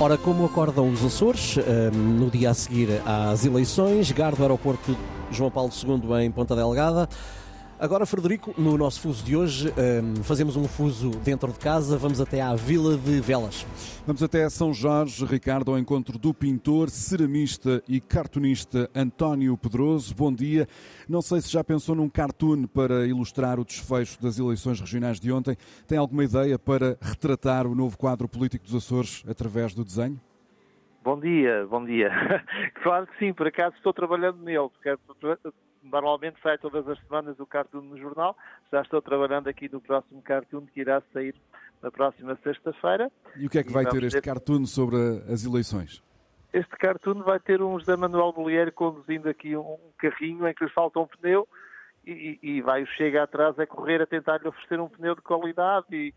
Ora, como acordam os Açores, ehm, no dia a seguir às eleições, Gardo Aeroporto João Paulo II em Ponta Delgada. Agora, Frederico, no nosso fuso de hoje, ehm, fazemos um fuso dentro de casa, vamos até à Vila de Velas. Vamos até São Jorge, Ricardo, ao encontro do pintor, ceramista e cartunista António Pedroso. Bom dia. Não sei se já pensou num cartoon para ilustrar o desfecho das eleições regionais de ontem. Tem alguma ideia para retratar o novo quadro político dos Açores através do desenho? Bom dia, bom dia. Claro que sim, por acaso estou trabalhando nele, porque normalmente sai todas as semanas o cartoon no jornal. Já estou trabalhando aqui no próximo cartoon que irá sair na próxima sexta-feira. E o que é que vai ter este ter... cartoon sobre as eleições? Este cartoon vai ter um José Manuel Bolieiro conduzindo aqui um carrinho em que lhe falta um pneu e, e, vai o Chega atrás a correr a tentar-lhe oferecer um pneu de qualidade, e,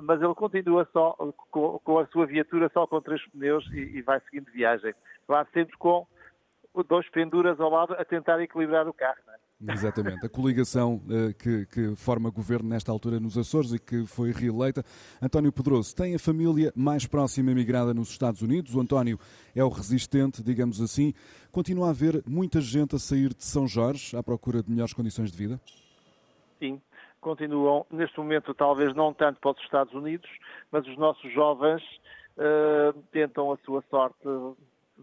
mas ele continua só com, com, a sua viatura só com três pneus e, e vai seguindo viagem. Vai sempre com dois penduras ao lado a tentar equilibrar o carro. É? Exatamente. A coligação uh, que, que, forma governo nesta altura nos Açores e que foi reeleita. António Pedroso tem a família mais próxima emigrada nos Estados Unidos. O António é o resistente, digamos assim. Continua a haver muita gente a sair de São Jorge à procura de melhores condições de vida? Sim, continuam. Neste momento, talvez não tanto para os Estados Unidos, mas os nossos jovens uh, tentam a sua sorte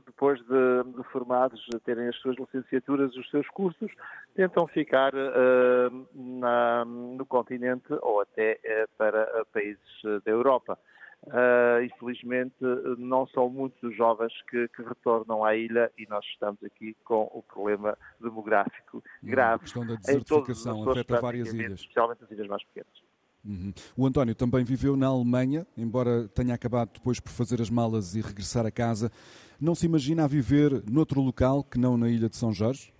depois de, de, formados, terem as suas licenciaturas, os seus cursos, tentam ficar uh, na, no continente ou até uh, para países da Europa. Uh, infelizmente, não são muitos os jovens que, que, retornam à ilha e nós estamos aqui com o problema demográfico grave. A questão da desertificação afeta várias ilhas. Especialmente as ilhas mais pequenas. Uhum. O António também viveu na Alemanha, embora tenha acabado depois por fazer as malas e regressar a casa. Não se imagina a viver noutro local que não na Ilha de São Jorge?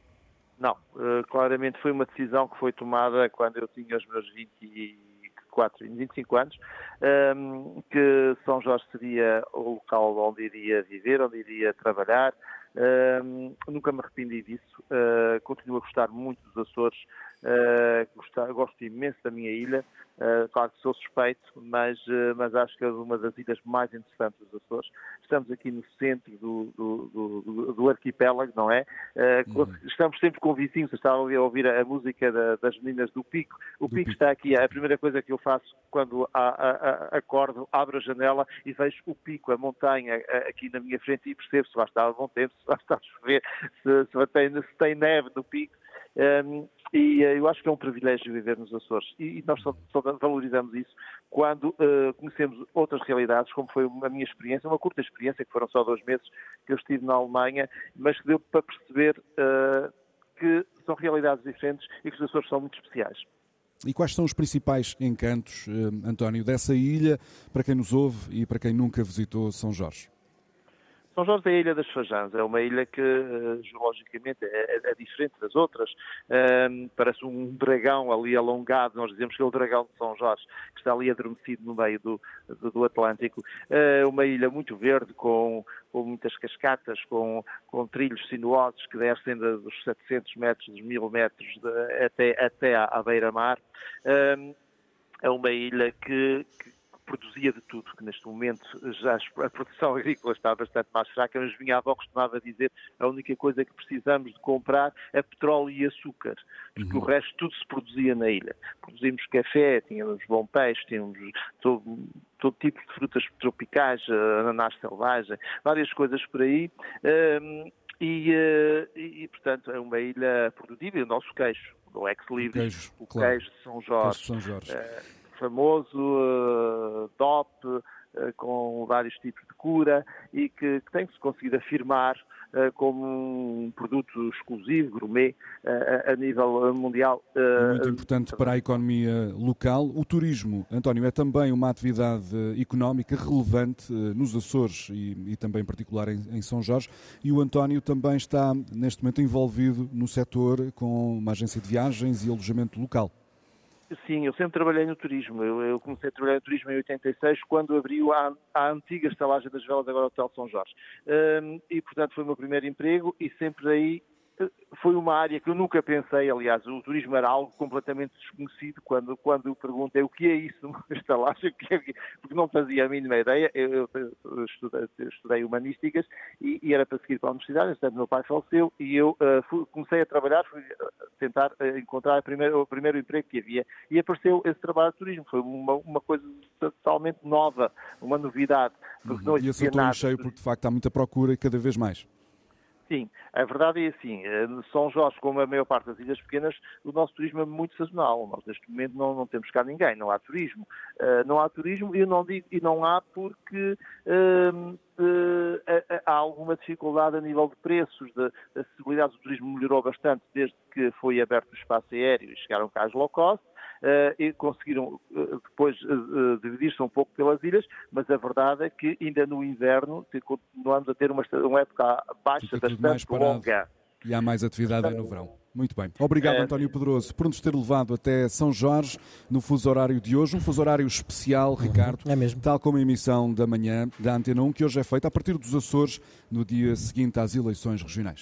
Não, uh, claramente foi uma decisão que foi tomada quando eu tinha os meus 24, 25 anos, ehm, que São Jorge seria o local onde iria viver, onde iria trabalhar. Ehm, nunca me arrependi disso, uh, continuo a gostar muito dos Açores, uh, gosto, imenso da minha ilha. Uh, claro que sou suspeito, mas, uh, mas acho que é uma das ilhas mais interessantes dos Açores. Estamos aqui no centro do, do, do, do arquipélago, não é? Uh, uhum. Estamos sempre com vizinhos. Estava a ouvir a, a música da, das meninas do Pico. O Pico, Pico, está aqui. A primeira coisa que eu faço quando a, a, acordo, abro a janela e vejo o Pico, a montanha, aqui na minha frente e percebo se vai estar a bom tempo, se vai estar a chover, se, se, tem, se tem neve no Pico. Um, e uh, eu acho que é um privilégio viver nos Açores. E, nós só, só, valorizamos isso quando uh, conhecemos outras realidades, como foi a minha experiência, uma curta experiência, que foram só dois meses que eu estive na Alemanha, mas que deu para perceber uh, que são realidades diferentes e que os Açores são muito especiais. E quais são os principais encantos, António, dessa ilha, para quem nos ouve e para quem nunca visitou São Jorge? São Jorge é a Ilha das Fajãs, é uma ilha que uh, geologicamente é, é, é, diferente das outras. Um, parece um dragão ali alongado, nós dizemos que é o dragão de São Jorge, que está ali adormecido no meio do, do, do Atlântico. É uma ilha muito verde, com, com muitas cascatas, com, com, trilhos sinuosos que descem dos 700 metros, dos 1000 metros de, até, até à, à beira-mar. Um, é uma ilha que, que produzia de tudo, que neste momento já a produção agrícola está bastante mais fraca, mas minha avó costumava dizer a única coisa que precisamos de comprar é petróleo e açúcar, porque uhum. o resto tudo se produzia na ilha. Produzimos café, tínhamos bom peixe, tínhamos todo, todo tipo de frutas tropicais, ananás selvagem, várias coisas por aí. Um, e, uh, e, portanto, é uma ilha produtiva e o nosso queijo, o ex-libris, o, queijo, o queijo de São Jorge. De São Jorge. Uh, famoso, uh, DOP, uh, com vários tipos de cura e que, que tem-se conseguido afirmar uh, como um produto exclusivo, gourmet, a nível mundial. Muito importante para a economia local. O turismo, António, é também uma atividade económica relevante nos Açores e, e também em particular em, em São Jorge. E o António também está, neste momento, envolvido no setor com uma agência de viagens e alojamento local. Sim, eu sempre trabalhei no turismo. Eu, eu, comecei a trabalhar no turismo em 86, quando abriu a, a antiga estalagem das velas, agora o Hotel São Jorge. Um, e, portanto, foi o meu primeiro emprego e sempre aí foi uma área que eu nunca pensei, aliás, o turismo era algo completamente desconhecido quando, quando eu perguntei o que é isso, estalagem, é porque não fazia a mínima ideia. Eu, eu estudei, estudei, humanísticas e, e, era para seguir para a universidade, portanto, meu pai faleceu e eu uh, fui, comecei a trabalhar, fui tentar uh, encontrar primeiro, o primeiro emprego que havia e apareceu esse trabalho de turismo. Foi uma, uma coisa totalmente nova, uma novidade. Porque uhum. não e em cheio porque de facto há muita procura e cada vez mais. Sim, a verdade é assim, eh, São Jorge, como a maior parte das ilhas pequenas, o nosso turismo é muito sazonal. Nós neste momento não, não temos cá ninguém, não há turismo. Uh, não há turismo e não digo e não há porque uh, uh, há alguma dificuldade a nível de preços. De, acessibilidade do turismo melhorou bastante desde que foi aberto o espaço aéreo e chegaram cá as low cost. Uh, e conseguiram uh, depois uh, dividir-se um pouco pelas ilhas, mas a verdade é que ainda no inverno continuamos a ter uma, uma época baixa bastante longa. E há mais atividade no verão. Muito bem. Obrigado, é... António Pedroso, por nos ter levado até São Jorge no fuso horário de hoje. Um fuso horário especial, Ricardo. É mesmo. Tal como a emissão da manhã da Antena 1, que hoje é feita a partir dos Açores, no dia seguinte às eleições regionais.